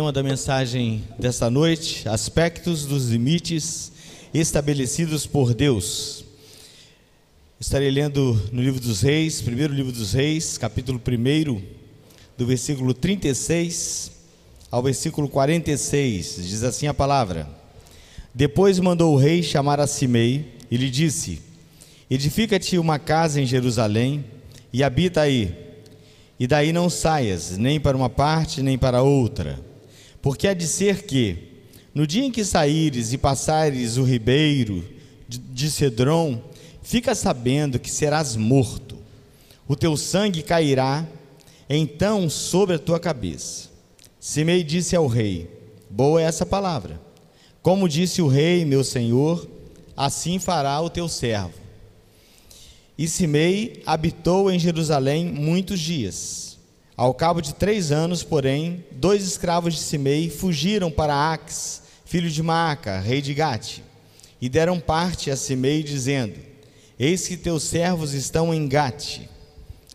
tema da mensagem desta noite: aspectos dos limites estabelecidos por Deus. Estarei lendo no livro dos Reis, primeiro livro dos Reis, capítulo 1, do versículo 36 ao versículo 46. Diz assim a palavra: Depois mandou o rei chamar a Simei e lhe disse: Edifica-te uma casa em Jerusalém e habita aí, e daí não saias, nem para uma parte, nem para outra porque há de ser que, no dia em que saíres e passares o ribeiro de Cedron, fica sabendo que serás morto. O teu sangue cairá então sobre a tua cabeça. Simei disse ao rei: Boa é essa palavra. Como disse o rei, meu senhor, assim fará o teu servo. E Simei habitou em Jerusalém muitos dias. Ao cabo de três anos, porém, dois escravos de Simei fugiram para Ax, filho de Maaca, rei de Gate, e deram parte a Simei, dizendo: Eis que teus servos estão em Gate.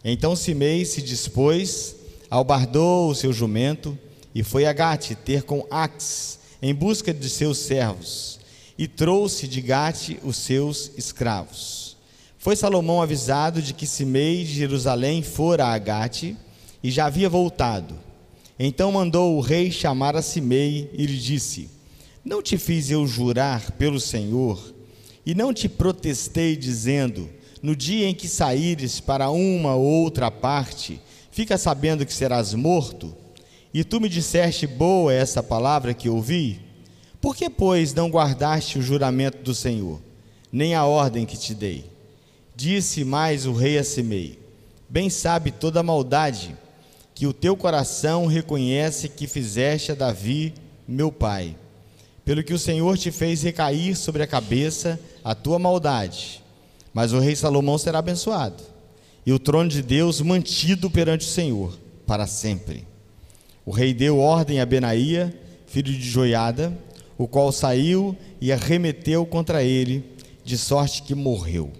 Então Simei se dispôs, albardou o seu jumento e foi a Gate ter com Ax em busca de seus servos, e trouxe de Gate os seus escravos. Foi Salomão avisado de que Simei de Jerusalém fora a Gate e já havia voltado. Então mandou o rei chamar a Simei e lhe disse: Não te fiz eu jurar pelo Senhor, e não te protestei, dizendo: No dia em que saíres para uma ou outra parte, fica sabendo que serás morto? E tu me disseste: Boa essa palavra que ouvi? Por que, pois, não guardaste o juramento do Senhor, nem a ordem que te dei? Disse mais o rei a Simei: Bem sabe toda a maldade que o teu coração reconhece que fizeste a Davi, meu pai, pelo que o Senhor te fez recair sobre a cabeça a tua maldade. Mas o rei Salomão será abençoado, e o trono de Deus mantido perante o Senhor para sempre. O rei deu ordem a Benaía, filho de Joiada, o qual saiu e arremeteu contra ele, de sorte que morreu.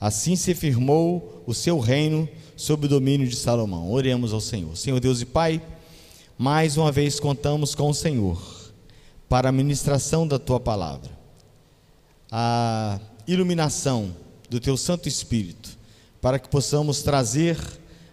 Assim se firmou o seu reino sob o domínio de Salomão. Oremos ao Senhor. Senhor Deus e Pai, mais uma vez contamos com o Senhor para a ministração da tua palavra, a iluminação do teu Santo Espírito, para que possamos trazer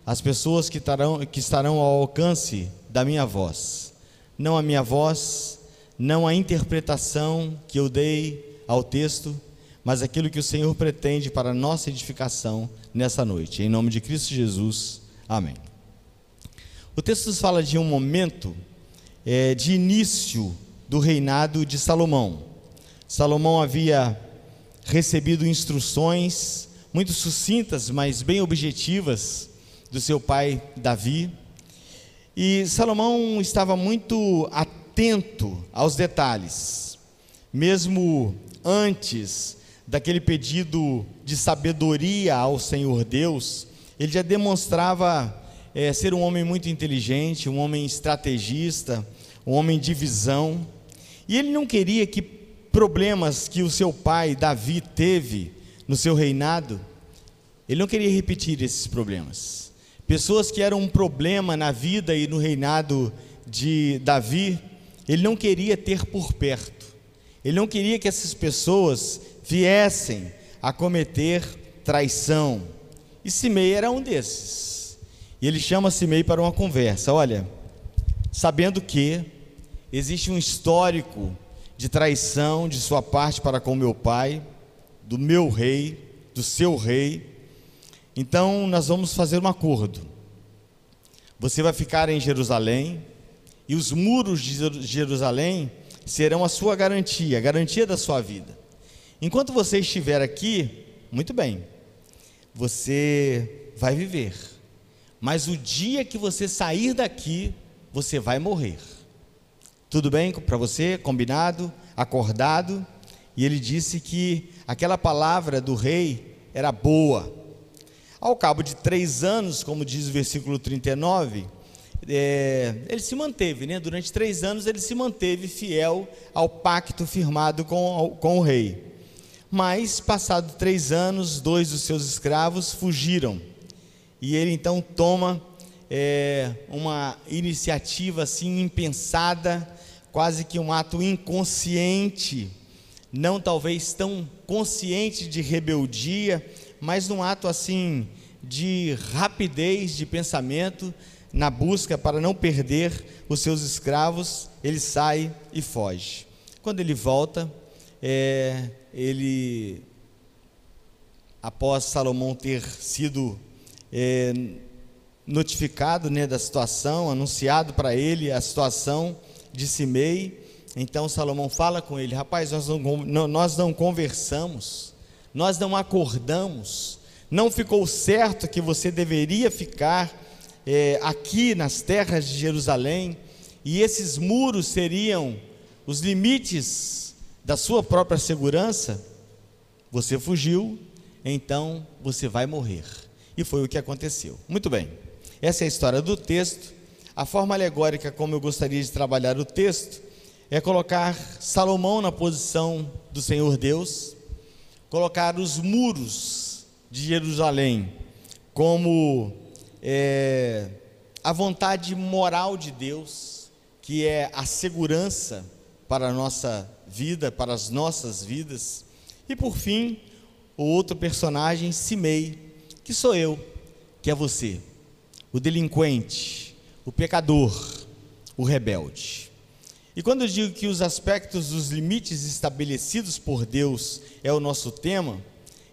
as pessoas que estarão, que estarão ao alcance da minha voz, não a minha voz, não a interpretação que eu dei ao texto, mas aquilo que o Senhor pretende para nossa edificação nessa noite. Em nome de Cristo Jesus. Amém. O texto nos fala de um momento é, de início do reinado de Salomão. Salomão havia recebido instruções muito sucintas, mas bem objetivas do seu pai Davi. E Salomão estava muito atento aos detalhes, mesmo antes daquele pedido de sabedoria ao Senhor Deus, ele já demonstrava é, ser um homem muito inteligente, um homem estrategista, um homem de visão. E ele não queria que problemas que o seu pai Davi teve no seu reinado, ele não queria repetir esses problemas. Pessoas que eram um problema na vida e no reinado de Davi, ele não queria ter por perto. Ele não queria que essas pessoas viessem a cometer traição. E Simei era um desses. E ele chama Simei para uma conversa. Olha, sabendo que existe um histórico de traição de sua parte para com meu pai, do meu rei, do seu rei. Então nós vamos fazer um acordo. Você vai ficar em Jerusalém e os muros de Jerusalém serão a sua garantia, a garantia da sua vida. Enquanto você estiver aqui, muito bem, você vai viver. Mas o dia que você sair daqui, você vai morrer. Tudo bem para você? Combinado? Acordado? E ele disse que aquela palavra do rei era boa. Ao cabo de três anos, como diz o versículo 39, é, ele se manteve, né? durante três anos ele se manteve fiel ao pacto firmado com, com o rei. Mas, passado três anos, dois dos seus escravos fugiram. E ele então toma é, uma iniciativa assim impensada, quase que um ato inconsciente, não talvez tão consciente de rebeldia, mas num ato assim de rapidez de pensamento, na busca para não perder os seus escravos, ele sai e foge. Quando ele volta, é, ele, após Salomão ter sido é, notificado né, da situação, anunciado para ele a situação de Simei, então Salomão fala com ele: rapaz, nós não, nós não conversamos, nós não acordamos, não ficou certo que você deveria ficar é, aqui nas terras de Jerusalém, e esses muros seriam os limites da sua própria segurança, você fugiu, então você vai morrer. E foi o que aconteceu. Muito bem, essa é a história do texto. A forma alegórica como eu gostaria de trabalhar o texto é colocar Salomão na posição do Senhor Deus, colocar os muros de Jerusalém como é, a vontade moral de Deus, que é a segurança para a nossa vida, para as nossas vidas. E por fim, o outro personagem, Simei, que sou eu, que é você, o delinquente, o pecador, o rebelde. E quando eu digo que os aspectos dos limites estabelecidos por Deus é o nosso tema,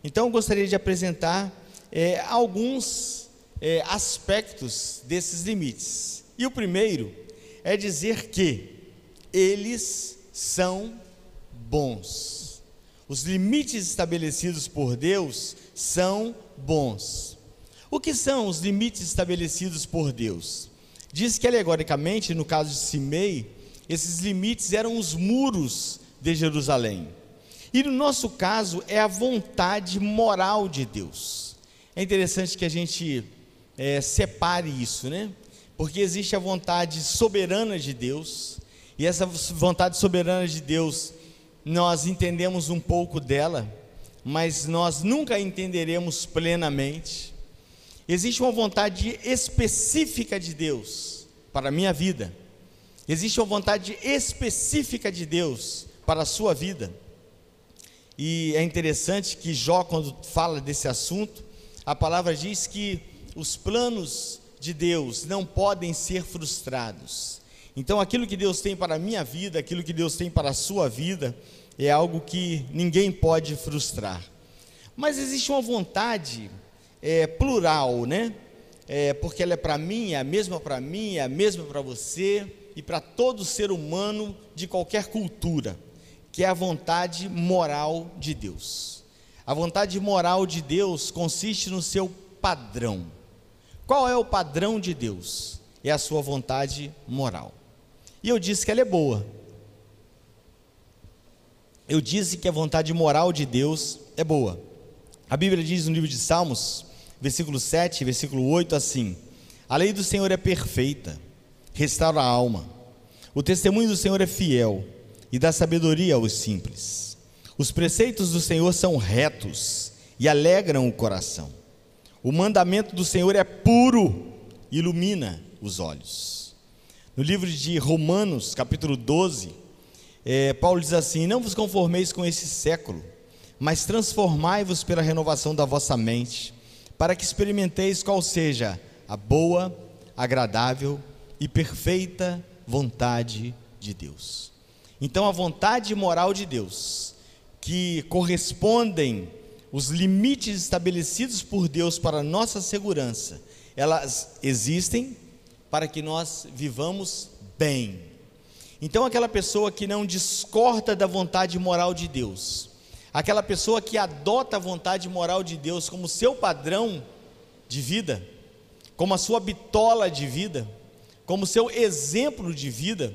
então eu gostaria de apresentar é, alguns é, aspectos desses limites. E o primeiro é dizer que eles são bons. Os limites estabelecidos por Deus são bons. O que são os limites estabelecidos por Deus? Diz que alegoricamente, no caso de Simei, esses limites eram os muros de Jerusalém. E no nosso caso é a vontade moral de Deus. É interessante que a gente é, separe isso, né? Porque existe a vontade soberana de Deus, e essa vontade soberana de Deus, nós entendemos um pouco dela, mas nós nunca entenderemos plenamente. Existe uma vontade específica de Deus para a minha vida, existe uma vontade específica de Deus para a sua vida. E é interessante que Jó, quando fala desse assunto, a palavra diz que os planos de Deus não podem ser frustrados. Então, aquilo que Deus tem para a minha vida, aquilo que Deus tem para a sua vida, é algo que ninguém pode frustrar. Mas existe uma vontade é, plural, né? É, porque ela é para mim, é a mesma para mim, é a mesma para você e para todo ser humano de qualquer cultura, que é a vontade moral de Deus. A vontade moral de Deus consiste no seu padrão. Qual é o padrão de Deus? É a sua vontade moral. E eu disse que ela é boa. Eu disse que a vontade moral de Deus é boa. A Bíblia diz no livro de Salmos, versículo 7, versículo 8, assim: A lei do Senhor é perfeita, restaura a alma. O testemunho do Senhor é fiel e dá sabedoria aos simples. Os preceitos do Senhor são retos e alegram o coração. O mandamento do Senhor é puro, ilumina os olhos. No livro de Romanos, capítulo 12, é, Paulo diz assim: Não vos conformeis com esse século, mas transformai-vos pela renovação da vossa mente, para que experimenteis qual seja a boa, agradável e perfeita vontade de Deus. Então, a vontade moral de Deus, que correspondem os limites estabelecidos por Deus para nossa segurança, elas existem para que nós vivamos bem. Então, aquela pessoa que não discorda da vontade moral de Deus, aquela pessoa que adota a vontade moral de Deus como seu padrão de vida, como a sua bitola de vida, como seu exemplo de vida,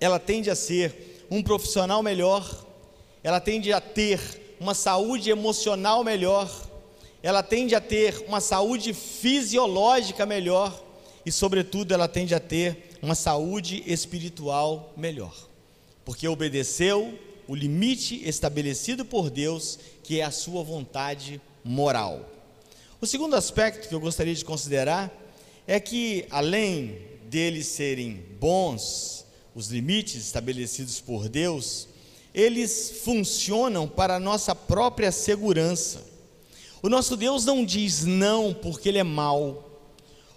ela tende a ser um profissional melhor, ela tende a ter uma saúde emocional melhor, ela tende a ter uma saúde fisiológica melhor e, sobretudo, ela tende a ter uma saúde espiritual melhor, porque obedeceu o limite estabelecido por Deus, que é a sua vontade moral. O segundo aspecto que eu gostaria de considerar é que, além deles serem bons, os limites estabelecidos por Deus, eles funcionam para a nossa própria segurança. O nosso Deus não diz não porque ele é mau.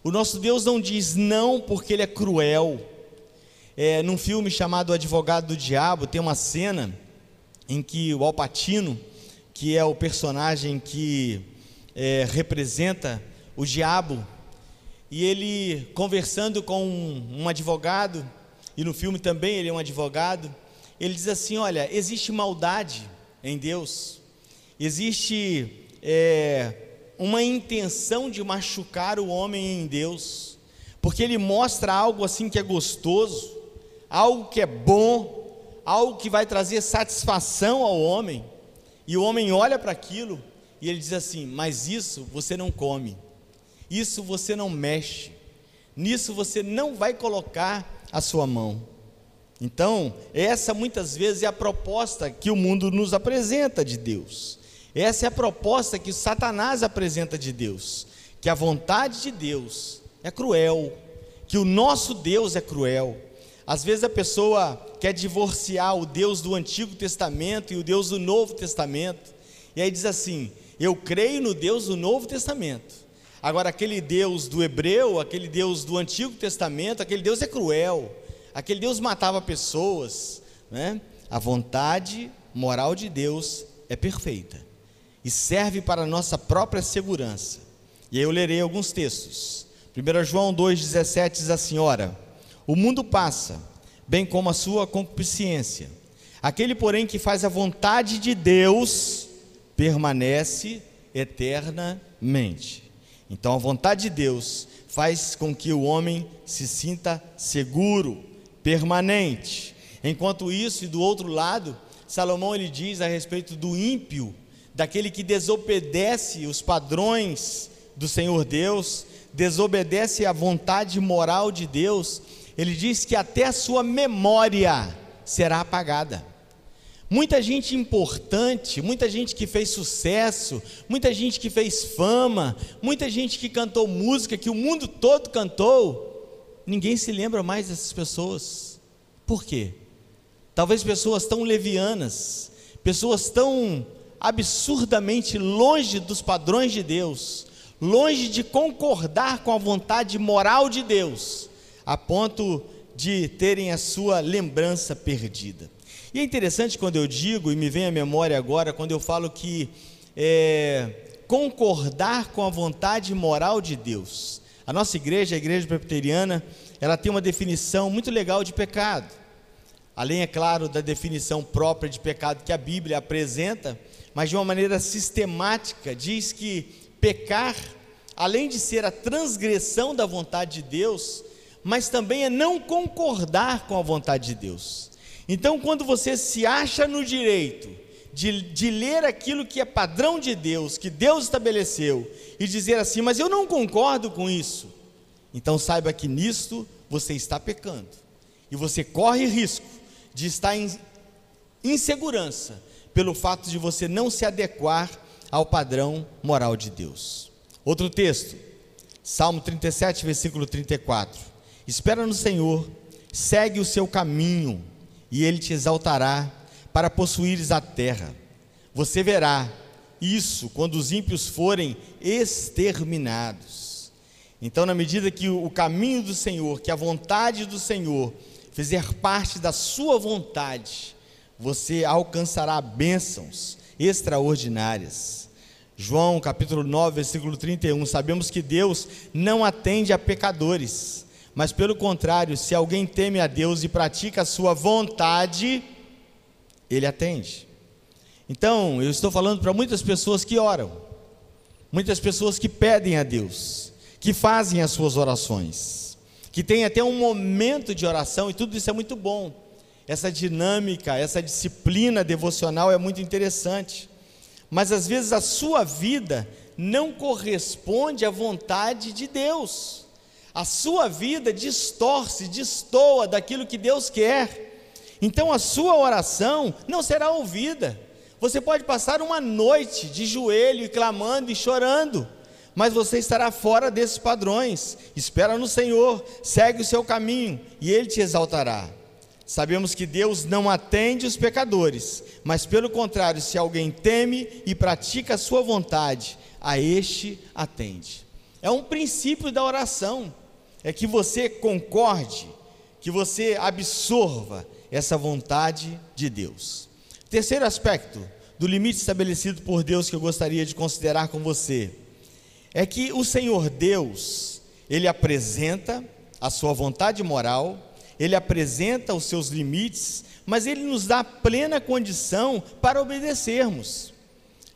O nosso Deus não diz não porque ele é cruel. É, num filme chamado Advogado do Diabo, tem uma cena em que o Alpatino, que é o personagem que é, representa o diabo, e ele conversando com um, um advogado, e no filme também ele é um advogado, ele diz assim: Olha, existe maldade em Deus, existe é, uma intenção de machucar o homem em Deus, porque ele mostra algo assim que é gostoso, algo que é bom, algo que vai trazer satisfação ao homem, e o homem olha para aquilo e ele diz assim: Mas isso você não come, isso você não mexe, nisso você não vai colocar a sua mão. Então, essa muitas vezes é a proposta que o mundo nos apresenta de Deus. Essa é a proposta que Satanás apresenta de Deus, que a vontade de Deus é cruel, que o nosso Deus é cruel. Às vezes a pessoa quer divorciar o Deus do Antigo Testamento e o Deus do Novo Testamento, e aí diz assim: Eu creio no Deus do Novo Testamento. Agora, aquele Deus do Hebreu, aquele Deus do Antigo Testamento, aquele Deus é cruel aquele Deus matava pessoas, né? A vontade moral de Deus é perfeita e serve para a nossa própria segurança. E aí eu lerei alguns textos. 1 João 2,17 diz assim: Ora, o mundo passa, bem como a sua concupiscência. Aquele, porém, que faz a vontade de Deus, permanece eternamente. Então, a vontade de Deus faz com que o homem se sinta seguro, permanente. Enquanto isso, e do outro lado, Salomão ele diz a respeito do ímpio, daquele que desobedece os padrões do Senhor Deus, desobedece a vontade moral de Deus, ele diz que até a sua memória será apagada. Muita gente importante, muita gente que fez sucesso, muita gente que fez fama, muita gente que cantou música que o mundo todo cantou, ninguém se lembra mais dessas pessoas. Por quê? Talvez pessoas tão levianas, pessoas tão absurdamente longe dos padrões de Deus, longe de concordar com a vontade moral de Deus, a ponto de terem a sua lembrança perdida. E é interessante quando eu digo, e me vem à memória agora, quando eu falo que é, concordar com a vontade moral de Deus. A nossa igreja, a igreja presbiteriana, ela tem uma definição muito legal de pecado. Além, é claro, da definição própria de pecado que a Bíblia apresenta, mas de uma maneira sistemática, diz que pecar, além de ser a transgressão da vontade de Deus, mas também é não concordar com a vontade de Deus. Então, quando você se acha no direito de, de ler aquilo que é padrão de Deus, que Deus estabeleceu, e dizer assim, mas eu não concordo com isso, então saiba que nisto você está pecando, e você corre risco de estar em insegurança pelo fato de você não se adequar ao padrão moral de Deus. Outro texto, Salmo 37, versículo 34. Espera no Senhor, segue o seu caminho, e ele te exaltará para possuíres a terra. Você verá isso quando os ímpios forem exterminados. Então, na medida que o caminho do Senhor, que a vontade do Senhor fizer parte da sua vontade, você alcançará bênçãos extraordinárias. João capítulo 9, versículo 31. Sabemos que Deus não atende a pecadores, mas pelo contrário, se alguém teme a Deus e pratica a sua vontade, ele atende. Então, eu estou falando para muitas pessoas que oram, muitas pessoas que pedem a Deus, que fazem as suas orações, que têm até um momento de oração, e tudo isso é muito bom. Essa dinâmica, essa disciplina devocional é muito interessante. Mas às vezes a sua vida não corresponde à vontade de Deus. A sua vida distorce, destoa daquilo que Deus quer. Então a sua oração não será ouvida. Você pode passar uma noite de joelho e clamando e chorando, mas você estará fora desses padrões. Espera no Senhor, segue o seu caminho e ele te exaltará. Sabemos que Deus não atende os pecadores, mas pelo contrário, se alguém teme e pratica a sua vontade, a este atende. É um princípio da oração, é que você concorde, que você absorva essa vontade de Deus. Terceiro aspecto do limite estabelecido por Deus que eu gostaria de considerar com você é que o Senhor Deus, ele apresenta a sua vontade moral, ele apresenta os seus limites, mas ele nos dá plena condição para obedecermos.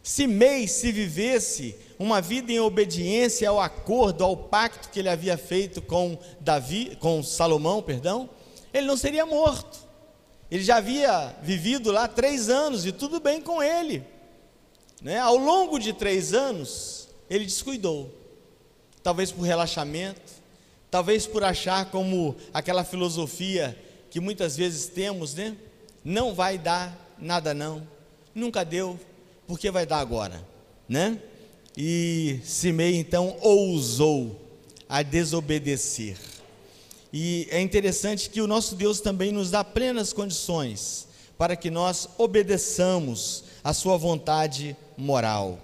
Se Mei se vivesse uma vida em obediência ao acordo, ao pacto que ele havia feito com Davi, com Salomão, perdão, ele não seria morto. Ele já havia vivido lá três anos e tudo bem com ele. Né? Ao longo de três anos, ele descuidou. Talvez por relaxamento, talvez por achar como aquela filosofia que muitas vezes temos, né? Não vai dar nada não. Nunca deu, porque vai dar agora, né? E Simei então ousou a desobedecer. E é interessante que o nosso Deus também nos dá plenas condições para que nós obedeçamos a sua vontade moral.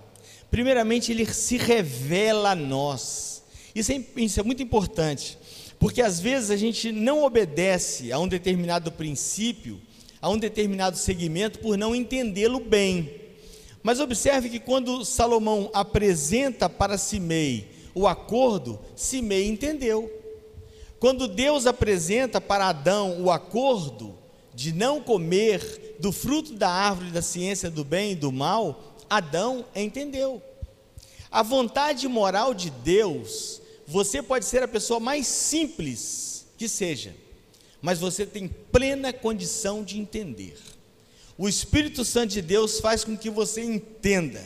Primeiramente, ele se revela a nós. Isso é, isso é muito importante, porque às vezes a gente não obedece a um determinado princípio, a um determinado segmento, por não entendê-lo bem. Mas observe que quando Salomão apresenta para Simei o acordo, Simei entendeu. Quando Deus apresenta para Adão o acordo de não comer do fruto da árvore da ciência do bem e do mal, Adão entendeu. A vontade moral de Deus, você pode ser a pessoa mais simples que seja, mas você tem plena condição de entender. O Espírito Santo de Deus faz com que você entenda,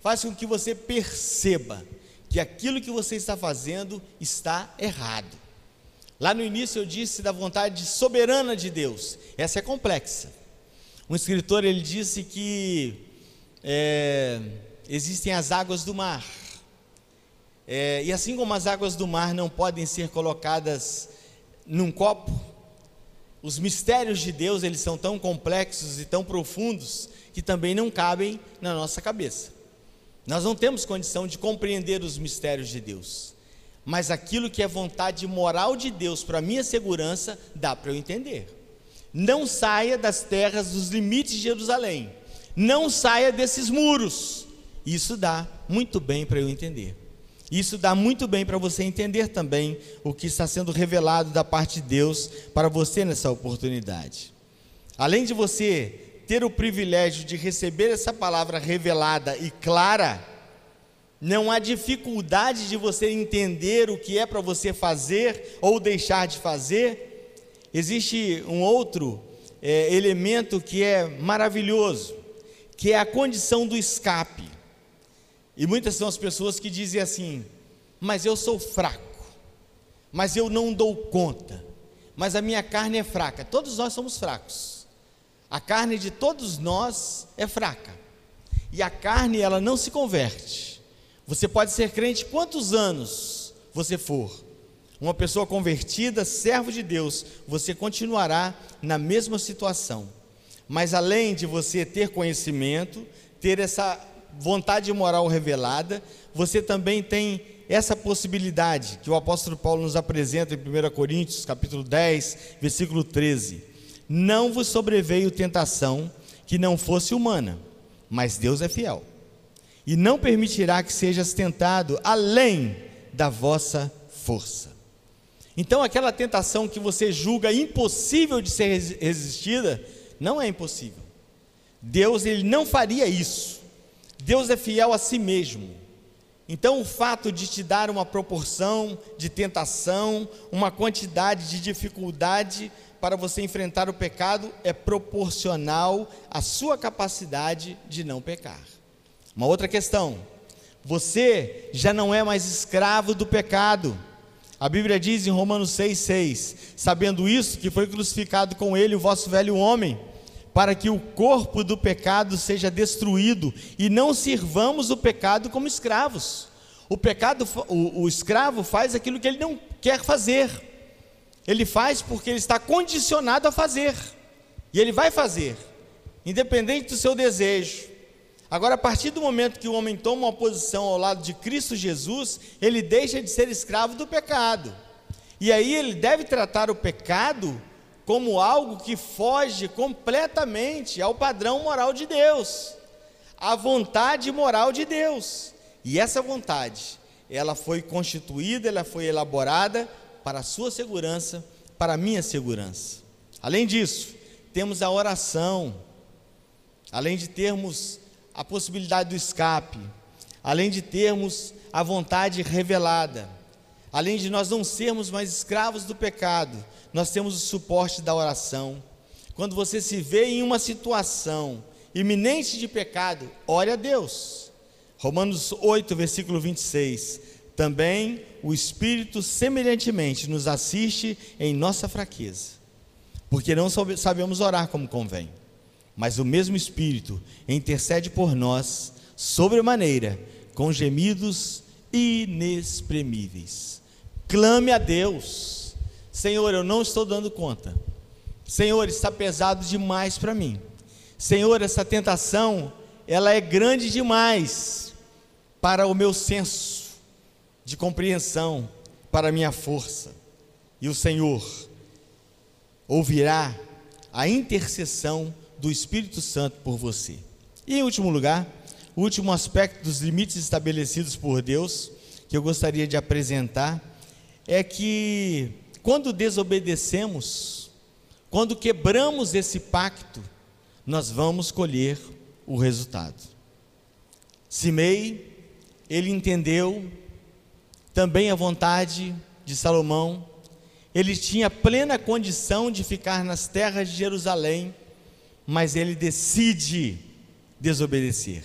faz com que você perceba que aquilo que você está fazendo está errado. Lá no início eu disse da vontade soberana de Deus. Essa é complexa. Um escritor ele disse que é, existem as águas do mar. É, e assim como as águas do mar não podem ser colocadas num copo, os mistérios de Deus eles são tão complexos e tão profundos que também não cabem na nossa cabeça. Nós não temos condição de compreender os mistérios de Deus mas aquilo que é vontade moral de Deus para minha segurança, dá para eu entender. Não saia das terras dos limites de Jerusalém. Não saia desses muros. Isso dá muito bem para eu entender. Isso dá muito bem para você entender também o que está sendo revelado da parte de Deus para você nessa oportunidade. Além de você ter o privilégio de receber essa palavra revelada e clara, não há dificuldade de você entender o que é para você fazer ou deixar de fazer. Existe um outro é, elemento que é maravilhoso, que é a condição do escape. E muitas são as pessoas que dizem assim: mas eu sou fraco, mas eu não dou conta, mas a minha carne é fraca. Todos nós somos fracos. A carne de todos nós é fraca. E a carne, ela não se converte você pode ser crente quantos anos você for. Uma pessoa convertida, servo de Deus, você continuará na mesma situação. Mas além de você ter conhecimento, ter essa vontade moral revelada, você também tem essa possibilidade que o apóstolo Paulo nos apresenta em 1 Coríntios, capítulo 10, versículo 13. Não vos sobreveio tentação que não fosse humana, mas Deus é fiel e não permitirá que sejas tentado além da vossa força. Então, aquela tentação que você julga impossível de ser resistida, não é impossível. Deus ele não faria isso. Deus é fiel a si mesmo. Então, o fato de te dar uma proporção de tentação, uma quantidade de dificuldade para você enfrentar o pecado é proporcional à sua capacidade de não pecar. Uma outra questão: você já não é mais escravo do pecado. A Bíblia diz em Romanos 6,6: Sabendo isso, que foi crucificado com ele o vosso velho homem, para que o corpo do pecado seja destruído e não sirvamos o pecado como escravos. O pecado, o, o escravo faz aquilo que ele não quer fazer. Ele faz porque ele está condicionado a fazer. E ele vai fazer, independente do seu desejo. Agora, a partir do momento que o homem toma uma posição ao lado de Cristo Jesus, ele deixa de ser escravo do pecado. E aí ele deve tratar o pecado como algo que foge completamente ao padrão moral de Deus, à vontade moral de Deus. E essa vontade, ela foi constituída, ela foi elaborada para a sua segurança, para a minha segurança. Além disso, temos a oração, além de termos a possibilidade do escape, além de termos a vontade revelada, além de nós não sermos mais escravos do pecado, nós temos o suporte da oração. Quando você se vê em uma situação iminente de pecado, ore a Deus. Romanos 8, versículo 26. Também o Espírito semelhantemente nos assiste em nossa fraqueza, porque não sabemos orar como convém, mas o mesmo Espírito intercede por nós sobremaneira, com gemidos inexprimíveis. Clame a Deus, Senhor, eu não estou dando conta. Senhor, está pesado demais para mim. Senhor, essa tentação, ela é grande demais para o meu senso de compreensão, para a minha força. E o Senhor ouvirá a intercessão do Espírito Santo por você. E em último lugar, o último aspecto dos limites estabelecidos por Deus que eu gostaria de apresentar é que quando desobedecemos, quando quebramos esse pacto, nós vamos colher o resultado. Simei ele entendeu também a vontade de Salomão, ele tinha plena condição de ficar nas terras de Jerusalém, mas ele decide desobedecer,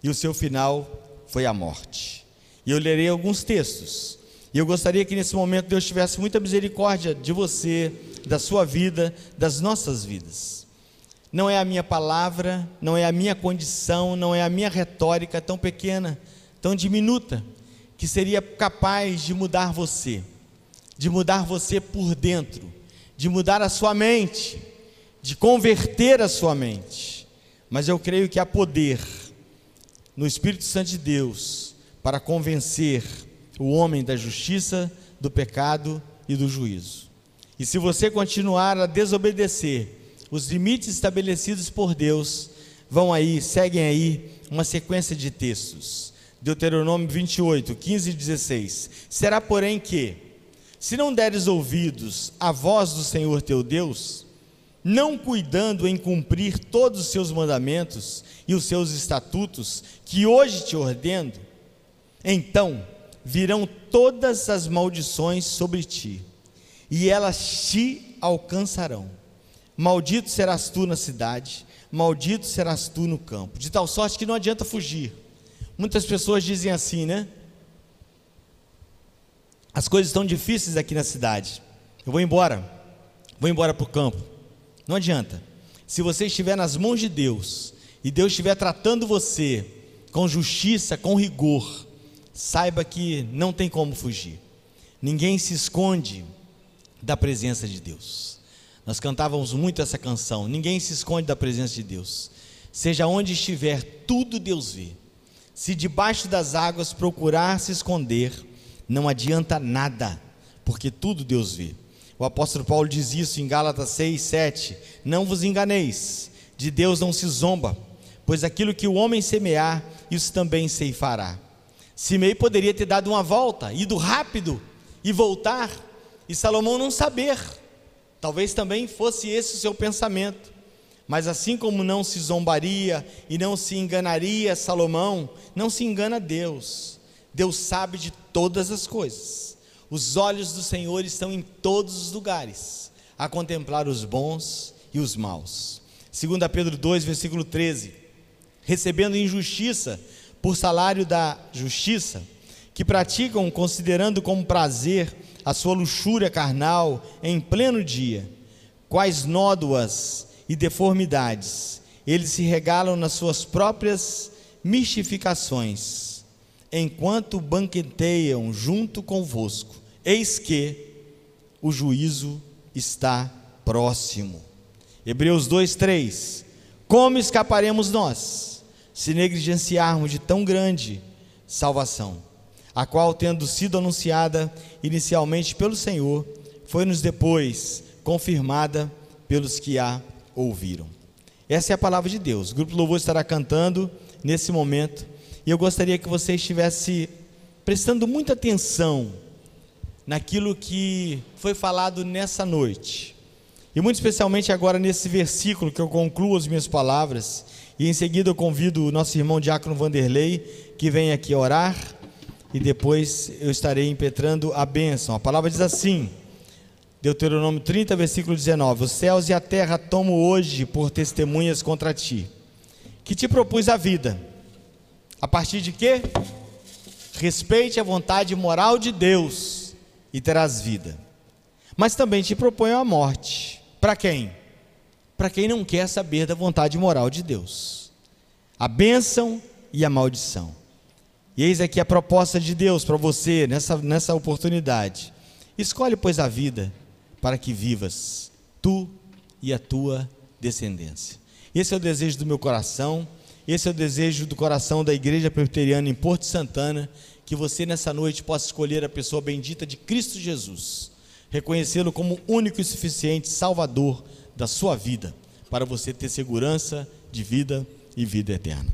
e o seu final foi a morte. E eu lerei alguns textos, e eu gostaria que nesse momento Deus tivesse muita misericórdia de você, da sua vida, das nossas vidas. Não é a minha palavra, não é a minha condição, não é a minha retórica tão pequena, tão diminuta, que seria capaz de mudar você, de mudar você por dentro, de mudar a sua mente, de converter a sua mente. Mas eu creio que há poder no Espírito Santo de Deus para convencer o homem da justiça, do pecado e do juízo. E se você continuar a desobedecer os limites estabelecidos por Deus, vão aí, seguem aí uma sequência de textos. Deuteronômio 28, 15 e 16. Será, porém, que, se não deres ouvidos à voz do Senhor teu Deus, não cuidando em cumprir todos os seus mandamentos e os seus estatutos, que hoje te ordeno, então virão todas as maldições sobre ti, e elas te alcançarão. Maldito serás tu na cidade, maldito serás tu no campo, de tal sorte que não adianta fugir. Muitas pessoas dizem assim, né? As coisas estão difíceis aqui na cidade. Eu vou embora. Vou embora para o campo. Não adianta. Se você estiver nas mãos de Deus e Deus estiver tratando você com justiça, com rigor, saiba que não tem como fugir. Ninguém se esconde da presença de Deus. Nós cantávamos muito essa canção. Ninguém se esconde da presença de Deus. Seja onde estiver, tudo Deus vê. Se debaixo das águas procurar se esconder, não adianta nada, porque tudo Deus vê. O apóstolo Paulo diz isso em Gálatas 6, 7. Não vos enganeis, de Deus não se zomba, pois aquilo que o homem semear, isso também ceifará. Simei poderia ter dado uma volta, ido rápido e voltar, e Salomão não saber. Talvez também fosse esse o seu pensamento. Mas assim como não se zombaria e não se enganaria Salomão, não se engana Deus. Deus sabe de todas as coisas. Os olhos do Senhor estão em todos os lugares, a contemplar os bons e os maus. 2 Pedro 2, versículo 13. Recebendo injustiça por salário da justiça, que praticam considerando como prazer a sua luxúria carnal em pleno dia, quais nódoas e deformidades. Eles se regalam nas suas próprias mistificações. Enquanto banqueteiam junto convosco, eis que o juízo está próximo. Hebreus 2, 3. Como escaparemos nós, se negligenciarmos de tão grande salvação, a qual, tendo sido anunciada inicialmente pelo Senhor, foi-nos depois confirmada pelos que a ouviram. Essa é a palavra de Deus. O grupo Louvor estará cantando nesse momento e eu gostaria que você estivesse prestando muita atenção naquilo que foi falado nessa noite. E muito especialmente agora nesse versículo que eu concluo as minhas palavras, e em seguida eu convido o nosso irmão Diácono Vanderlei que vem aqui orar, e depois eu estarei impetrando a bênção. A palavra diz assim: Deuteronômio 30, versículo 19: Os céus e a terra tomo hoje por testemunhas contra ti, que te propus a vida. A partir de quê? Respeite a vontade moral de Deus e terás vida. Mas também te proponho a morte para quem? Para quem não quer saber da vontade moral de Deus. A bênção e a maldição. E eis aqui a proposta de Deus para você nessa, nessa oportunidade. Escolhe, pois, a vida para que vivas, tu e a tua descendência. Esse é o desejo do meu coração, esse é o desejo do coração da Igreja Presbiteriana em Porto Santana, que você nessa noite possa escolher a pessoa bendita de Cristo Jesus reconhecê-lo como único e suficiente Salvador da sua vida, para você ter segurança de vida e vida eterna.